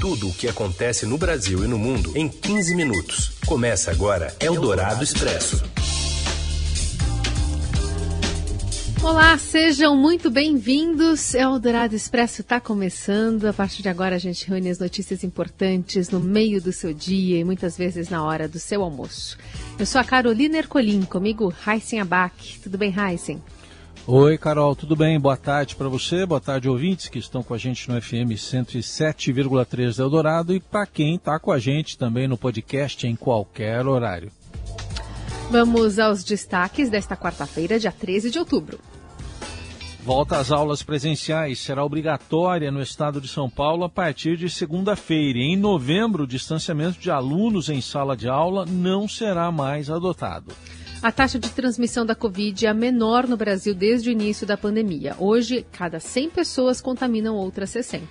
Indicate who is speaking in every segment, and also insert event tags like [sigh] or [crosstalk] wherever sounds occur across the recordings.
Speaker 1: Tudo o que acontece no Brasil e no mundo em 15 minutos. Começa agora Eldorado Expresso.
Speaker 2: Olá, sejam muito bem-vindos. Eldorado Expresso está começando. A partir de agora a gente reúne as notícias importantes no meio do seu dia e muitas vezes na hora do seu almoço. Eu sou a Carolina Ercolim, comigo Heisen Abac. Tudo bem, Heisen?
Speaker 3: Oi, Carol, tudo bem? Boa tarde para você, boa tarde, ouvintes que estão com a gente no FM 107,3 Eldorado e para quem está com a gente também no podcast em qualquer horário.
Speaker 2: Vamos aos destaques desta quarta-feira, dia 13 de outubro.
Speaker 3: Volta às aulas presenciais será obrigatória no estado de São Paulo a partir de segunda-feira. Em novembro, o distanciamento de alunos em sala de aula não será mais adotado.
Speaker 2: A taxa de transmissão da Covid é a menor no Brasil desde o início da pandemia. Hoje, cada 100 pessoas contaminam outras 60.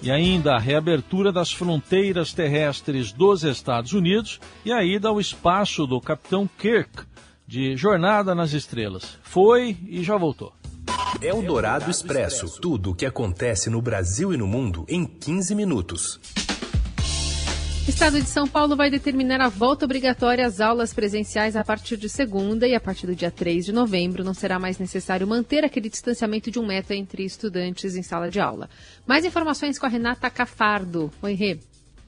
Speaker 3: E ainda a reabertura das fronteiras terrestres dos Estados Unidos e a ida ao espaço do Capitão Kirk, de Jornada nas Estrelas. Foi e já voltou.
Speaker 1: Eldorado Expresso. Tudo o que acontece no Brasil e no mundo em 15 minutos.
Speaker 2: Estado de São Paulo vai determinar a volta obrigatória às aulas presenciais a partir de segunda e a partir do dia 3 de novembro não será mais necessário manter aquele distanciamento de um metro entre estudantes em sala de aula. Mais informações com a Renata Cafardo. Oi, Rê.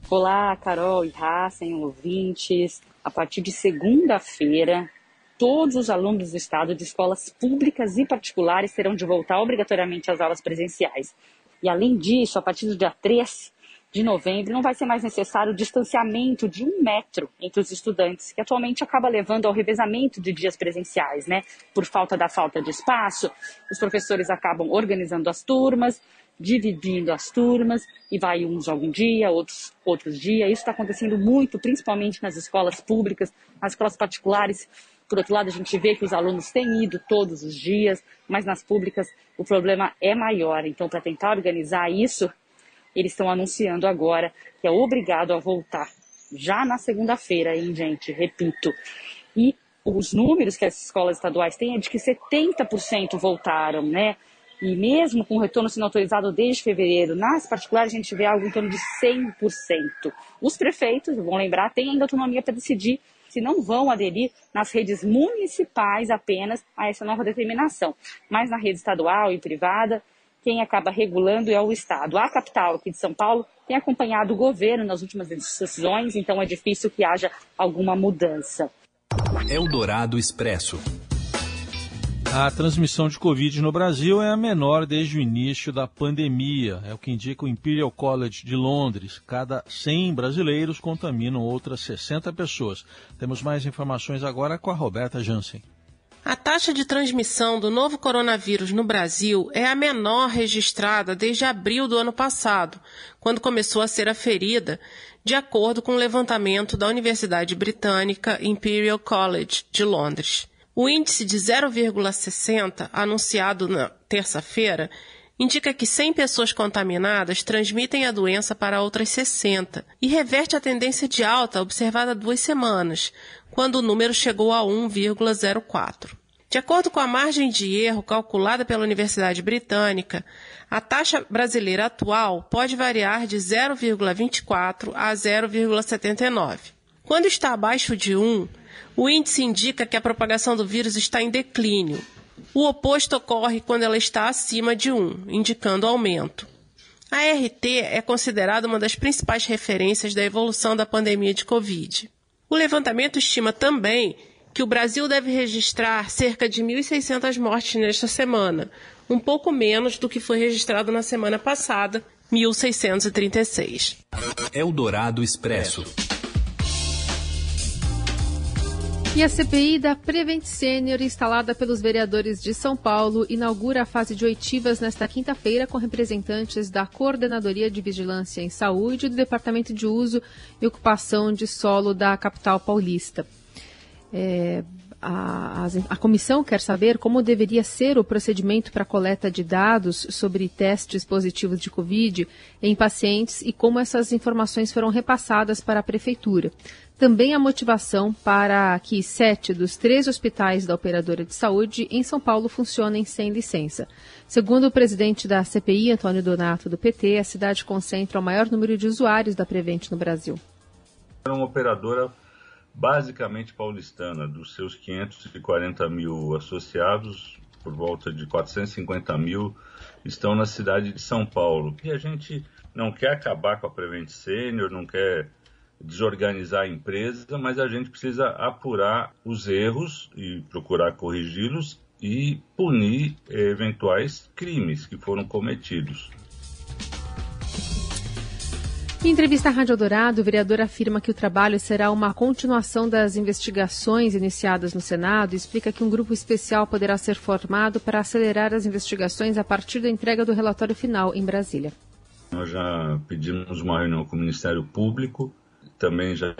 Speaker 4: Olá, Carol e Hassen, ouvintes. A partir de segunda-feira, todos os alunos do Estado de escolas públicas e particulares terão de voltar obrigatoriamente às aulas presenciais. E, além disso, a partir do dia 3 de novembro, não vai ser mais necessário o distanciamento de um metro entre os estudantes, que atualmente acaba levando ao revezamento de dias presenciais, né? Por falta da falta de espaço, os professores acabam organizando as turmas, dividindo as turmas, e vai uns algum dia, outros outros dias. Isso está acontecendo muito, principalmente nas escolas públicas, nas escolas particulares. Por outro lado, a gente vê que os alunos têm ido todos os dias, mas nas públicas o problema é maior. Então, para tentar organizar isso, eles estão anunciando agora que é obrigado a voltar já na segunda-feira, hein, gente? Repito. E os números que as escolas estaduais têm é de que 70% voltaram, né? E mesmo com o retorno sendo autorizado desde fevereiro, nas particulares a gente vê algo em torno de 100%. Os prefeitos, vão lembrar, têm ainda autonomia para decidir se não vão aderir nas redes municipais apenas a essa nova determinação. Mas na rede estadual e privada, quem acaba regulando é o Estado. A capital aqui de São Paulo tem acompanhado o governo nas últimas decisões, então é difícil que haja alguma mudança.
Speaker 1: Eldorado Expresso.
Speaker 3: A transmissão de Covid no Brasil é a menor desde o início da pandemia, é o que indica o Imperial College de Londres. Cada 100 brasileiros contaminam outras 60 pessoas. Temos mais informações agora com a Roberta Jansen.
Speaker 5: A taxa de transmissão do novo coronavírus no Brasil é a menor registrada desde abril do ano passado, quando começou a ser aferida, de acordo com o levantamento da Universidade Britânica Imperial College de Londres. O índice de 0,60, anunciado na terça-feira, indica que 100 pessoas contaminadas transmitem a doença para outras 60 e reverte a tendência de alta observada há duas semanas, quando o número chegou a 1,04. De acordo com a margem de erro calculada pela Universidade Britânica, a taxa brasileira atual pode variar de 0,24 a 0,79. Quando está abaixo de 1, o índice indica que a propagação do vírus está em declínio. O oposto ocorre quando ela está acima de 1, indicando aumento. A RT é considerada uma das principais referências da evolução da pandemia de Covid. O levantamento estima também que o Brasil deve registrar cerca de 1.600 mortes nesta semana, um pouco menos do que foi registrado na semana passada, 1.636.
Speaker 1: Eldorado Expresso.
Speaker 2: E a CPI da Prevent Senior, instalada pelos vereadores de São Paulo, inaugura a fase de oitivas nesta quinta-feira com representantes da Coordenadoria de Vigilância em Saúde e do Departamento de Uso e Ocupação de Solo da capital paulista. É, a, a, comissão quer saber como deveria ser o procedimento para coleta de dados sobre testes positivos de Covid em pacientes e como essas informações foram repassadas para a Prefeitura. Também a motivação para que sete dos três hospitais da operadora de saúde em São Paulo funcionem sem licença. Segundo o presidente da CPI, Antônio Donato, do PT, a cidade concentra o maior número de usuários da Prevent no Brasil.
Speaker 6: É uma operadora basicamente paulistana. Dos seus 540 mil associados, por volta de 450 mil estão na cidade de São Paulo. E a gente não quer acabar com a Prevent Senior, não quer desorganizar a empresa, mas a gente precisa apurar os erros e procurar corrigi-los e punir eventuais crimes que foram cometidos.
Speaker 2: Em entrevista à Rádio Dourado, o vereador afirma que o trabalho será uma continuação das investigações iniciadas no Senado e explica que um grupo especial poderá ser formado para acelerar as investigações a partir da entrega do relatório final em Brasília.
Speaker 6: Nós já pedimos uma reunião com o Ministério Público, também já,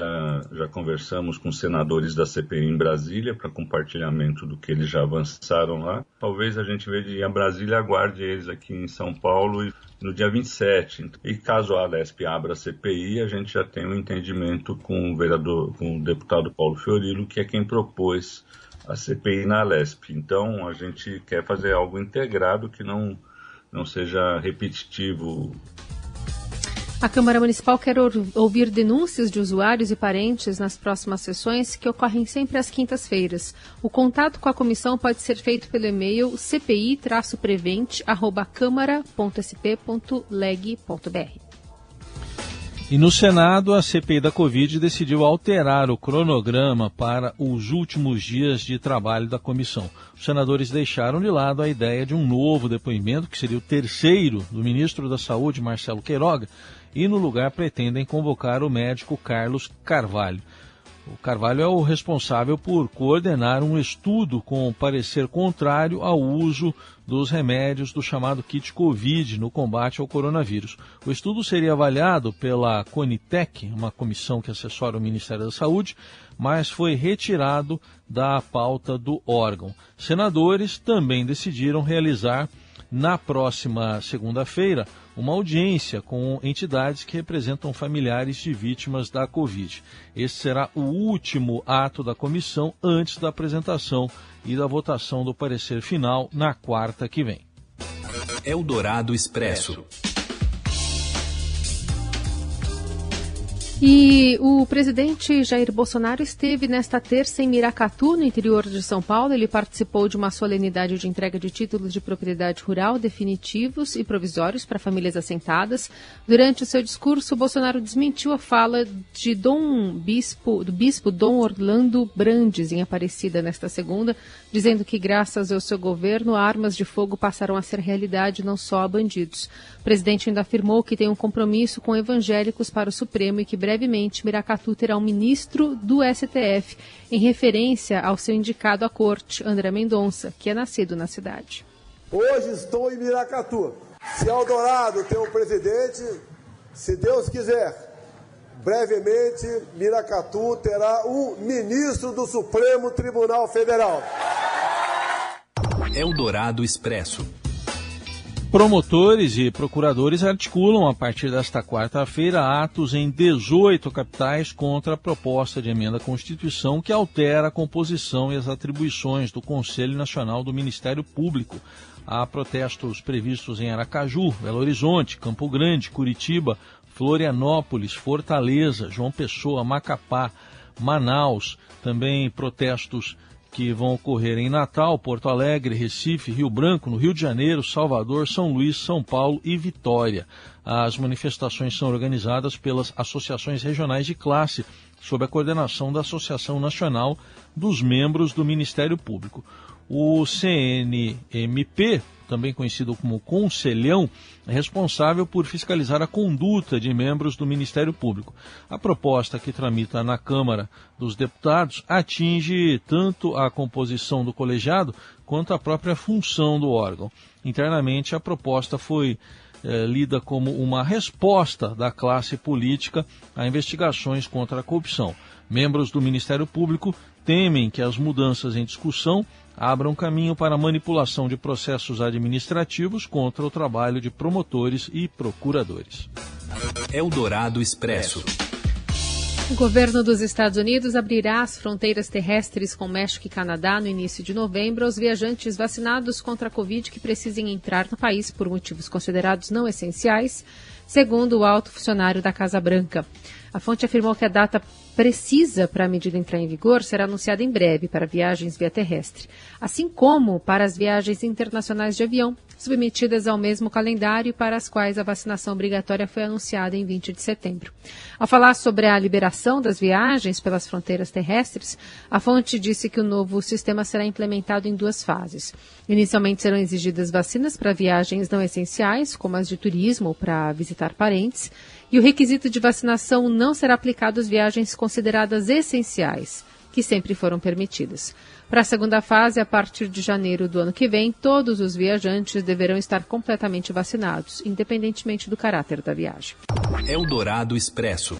Speaker 6: já conversamos com senadores da CPI em Brasília para compartilhamento do que eles já avançaram lá. Talvez a gente veja em Brasília aguarde eles aqui em São Paulo e no dia 27. E caso a Alesp abra a CPI, a gente já tem um entendimento com o vereador, com o deputado Paulo Fiorilo, que é quem propôs a CPI na Alesp. Então, a gente quer fazer algo integrado que não, não seja repetitivo
Speaker 2: a Câmara Municipal quer ouvir denúncias de usuários e parentes nas próximas sessões, que ocorrem sempre às quintas-feiras. O contato com a comissão pode ser feito pelo e-mail cpi-prevente.câmara.sp.leg.br.
Speaker 3: E no Senado, a CPI da Covid decidiu alterar o cronograma para os últimos dias de trabalho da comissão. Os senadores deixaram de lado a ideia de um novo depoimento, que seria o terceiro, do ministro da Saúde, Marcelo Queiroga, e no lugar pretendem convocar o médico Carlos Carvalho. O Carvalho é o responsável por coordenar um estudo com parecer contrário ao uso dos remédios do chamado kit Covid no combate ao coronavírus. O estudo seria avaliado pela Conitec, uma comissão que assessora o Ministério da Saúde, mas foi retirado da pauta do órgão. Senadores também decidiram realizar na próxima segunda-feira uma audiência com entidades que representam familiares de vítimas da Covid. Esse será o último ato da comissão antes da apresentação e da votação do parecer final na quarta que vem.
Speaker 1: Eldorado Expresso.
Speaker 2: E o presidente Jair Bolsonaro esteve nesta terça em Miracatu, no interior de São Paulo. Ele participou de uma solenidade de entrega de títulos de propriedade rural definitivos e provisórios para famílias assentadas. Durante o seu discurso, Bolsonaro desmentiu a fala de Dom Bispo, do bispo Dom Orlando Brandes em Aparecida nesta segunda, dizendo que graças ao seu governo armas de fogo passaram a ser realidade não só a bandidos. O presidente ainda afirmou que tem um compromisso com evangélicos para o Supremo e que brevemente Miracatu terá um ministro do STF, em referência ao seu indicado à corte, André Mendonça, que é nascido na cidade.
Speaker 7: Hoje estou em Miracatu. Se Eldorado tem um presidente, se Deus quiser, brevemente Miracatu terá um ministro do Supremo Tribunal Federal.
Speaker 1: Eldorado Expresso.
Speaker 3: Promotores e procuradores articulam a partir desta quarta-feira atos em 18 capitais contra a proposta de emenda à Constituição que altera a composição e as atribuições do Conselho Nacional do Ministério Público. Há protestos previstos em Aracaju, Belo Horizonte, Campo Grande, Curitiba, Florianópolis, Fortaleza, João Pessoa, Macapá, Manaus, também protestos que vão ocorrer em Natal, Porto Alegre, Recife, Rio Branco, no Rio de Janeiro, Salvador, São Luís, São Paulo e Vitória. As manifestações são organizadas pelas associações regionais de classe, sob a coordenação da Associação Nacional dos Membros do Ministério Público. O CNMP, também conhecido como Conselhão, é responsável por fiscalizar a conduta de membros do Ministério Público. A proposta que tramita na Câmara dos Deputados atinge tanto a composição do colegiado quanto a própria função do órgão. Internamente, a proposta foi eh, lida como uma resposta da classe política a investigações contra a corrupção. Membros do Ministério Público temem que as mudanças em discussão abram caminho para a manipulação de processos administrativos contra o trabalho de promotores e procuradores.
Speaker 1: Eldorado Expresso.
Speaker 2: O governo dos Estados Unidos abrirá as fronteiras terrestres com México e Canadá no início de novembro aos viajantes vacinados contra a Covid que precisem entrar no país por motivos considerados não essenciais, segundo o alto funcionário da Casa Branca. A fonte afirmou que a data precisa para a medida entrar em vigor será anunciada em breve para viagens via terrestre, assim como para as viagens internacionais de avião, submetidas ao mesmo calendário para as quais a vacinação obrigatória foi anunciada em 20 de setembro. Ao falar sobre a liberação das viagens pelas fronteiras terrestres, a fonte disse que o novo sistema será implementado em duas fases. Inicialmente serão exigidas vacinas para viagens não essenciais, como as de turismo ou para visitar parentes, e o requisito de vacinação não será aplicado às viagens consideradas essenciais, que sempre foram permitidas. Para a segunda fase, a partir de janeiro do ano que vem, todos os viajantes deverão estar completamente vacinados, independentemente do caráter da viagem.
Speaker 1: Eldorado Expresso.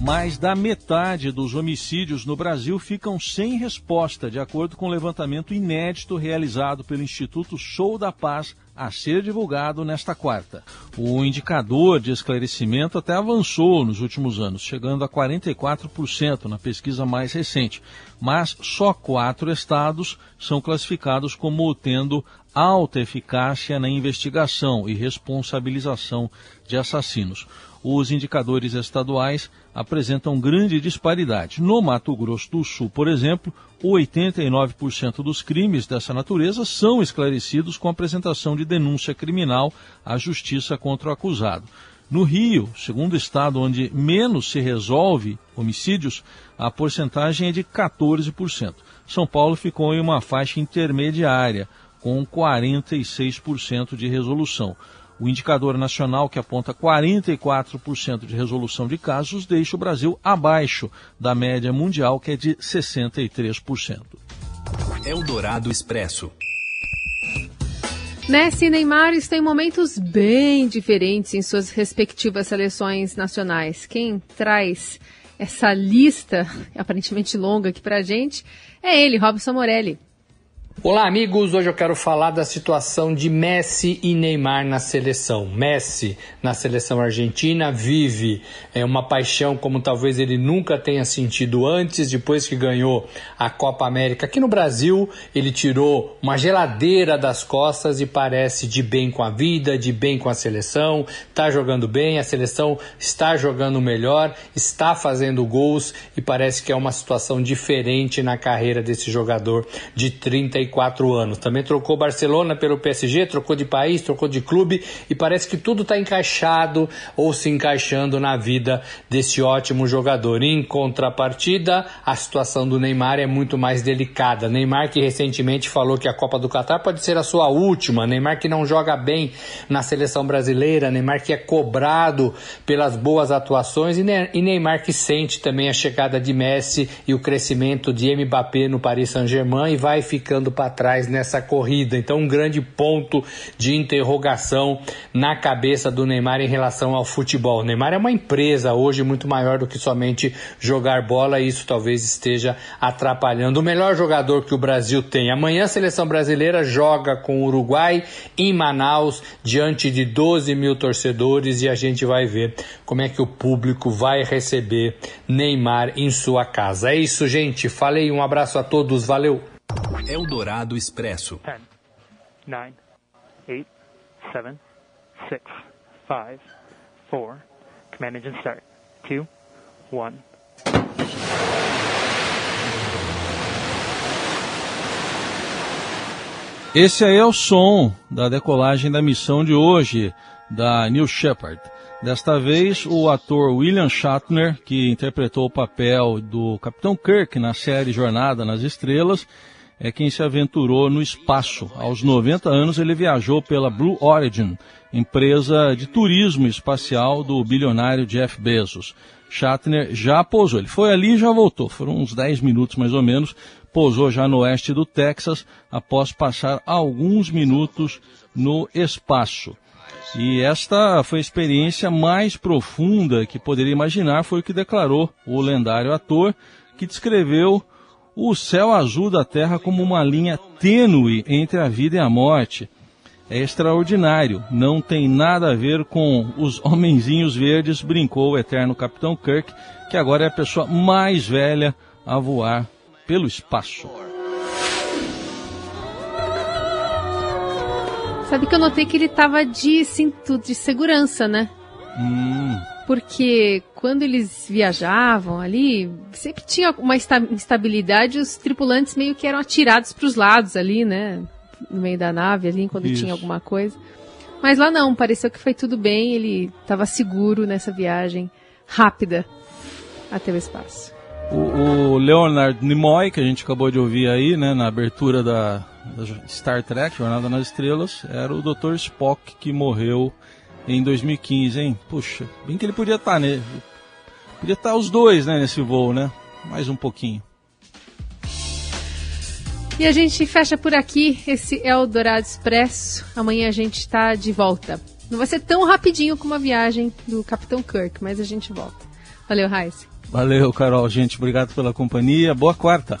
Speaker 3: Mais da metade dos homicídios no Brasil ficam sem resposta, de acordo com um levantamento inédito realizado pelo Instituto Show da Paz a ser divulgado nesta quarta. O indicador de esclarecimento até avançou nos últimos anos, chegando a 44% na pesquisa mais recente, mas só quatro estados são classificados como tendo alta eficácia na investigação e responsabilização de assassinos os indicadores estaduais apresentam grande disparidade. No Mato Grosso do Sul, por exemplo, 89% dos crimes dessa natureza são esclarecidos com apresentação de denúncia criminal à justiça contra o acusado. No Rio, segundo estado onde menos se resolve homicídios, a porcentagem é de 14%. São Paulo ficou em uma faixa intermediária, com 46% de resolução. O indicador nacional, que aponta 44% de resolução de casos, deixa o Brasil abaixo da média mundial, que é de 63%.
Speaker 1: Eldorado Expresso.
Speaker 2: Messi e Neymar estão em momentos bem diferentes em suas respectivas seleções nacionais. Quem traz essa lista, [laughs] aparentemente longa aqui pra gente, é ele, Robson Morelli.
Speaker 8: Olá, amigos. Hoje eu quero falar da situação de Messi e Neymar na seleção. Messi, na seleção argentina, vive é, uma paixão como talvez ele nunca tenha sentido antes, depois que ganhou a Copa América. Aqui no Brasil, ele tirou uma geladeira das costas e parece de bem com a vida, de bem com a seleção, está jogando bem, a seleção está jogando melhor, está fazendo gols e parece que é uma situação diferente na carreira desse jogador de 34 34 anos. Também trocou Barcelona pelo PSG, trocou de país, trocou de clube e parece que tudo está encaixado ou se encaixando na vida desse ótimo jogador. Em contrapartida, a situação do Neymar é muito mais delicada. Neymar que recentemente falou que a Copa do Catar pode ser a sua última. Neymar que não joga bem na seleção brasileira. Neymar que é cobrado pelas boas atuações e Neymar que sente também a chegada de Messi e o crescimento de Mbappé no Paris Saint-Germain e vai ficando para trás nessa corrida. Então, um grande ponto de interrogação na cabeça do Neymar em relação ao futebol. O Neymar é uma empresa hoje muito maior do que somente jogar bola e isso talvez esteja atrapalhando. O melhor jogador que o Brasil tem. Amanhã a seleção brasileira joga com o Uruguai em Manaus, diante de 12 mil torcedores, e a gente vai ver como é que o público vai receber Neymar em sua casa. É isso, gente. Falei, um abraço a todos, valeu!
Speaker 1: Eldorado Expresso.
Speaker 9: 10, 9, 8, 7, 6, 5, 4. Command engine start. 2, 1.
Speaker 3: Esse aí é o som da decolagem da missão de hoje da New Shepard. Desta vez, o ator William Shatner, que interpretou o papel do Capitão Kirk na série Jornada nas Estrelas, é quem se aventurou no espaço. Aos 90 anos, ele viajou pela Blue Origin, empresa de turismo espacial do bilionário Jeff Bezos. Shatner já pousou. Ele foi ali e já voltou. Foram uns 10 minutos mais ou menos. Pousou já no oeste do Texas, após passar alguns minutos no espaço. E esta foi a experiência mais profunda que poderia imaginar, foi o que declarou o lendário ator, que descreveu o céu azul da Terra como uma linha tênue entre a vida e a morte. É extraordinário, não tem nada a ver com os homenzinhos verdes, brincou o eterno Capitão Kirk, que agora é a pessoa mais velha a voar pelo espaço.
Speaker 2: Sabe que eu notei que ele tava de cinto de segurança, né?
Speaker 3: Hum.
Speaker 2: Porque quando eles viajavam ali, sempre tinha uma instabilidade, os tripulantes meio que eram atirados para os lados ali, né? No meio da nave ali, quando Isso. tinha alguma coisa. Mas lá não, pareceu que foi tudo bem, ele estava seguro nessa viagem rápida até o espaço.
Speaker 3: O, o, Leonard Nimoy, que a gente acabou de ouvir aí, né, na abertura da, da Star Trek, Jornada nas Estrelas, era o Dr. Spock que morreu em 2015, hein? Puxa, bem que ele podia estar, tá, né? Podia estar tá os dois, né, nesse voo, né? Mais um pouquinho.
Speaker 2: E a gente fecha por aqui esse Eldorado Expresso. Amanhã a gente está de volta. Não vai ser tão rapidinho como a viagem do Capitão Kirk, mas a gente volta. Valeu, Raíssa.
Speaker 3: Valeu, Carol. Gente, obrigado pela companhia. Boa quarta.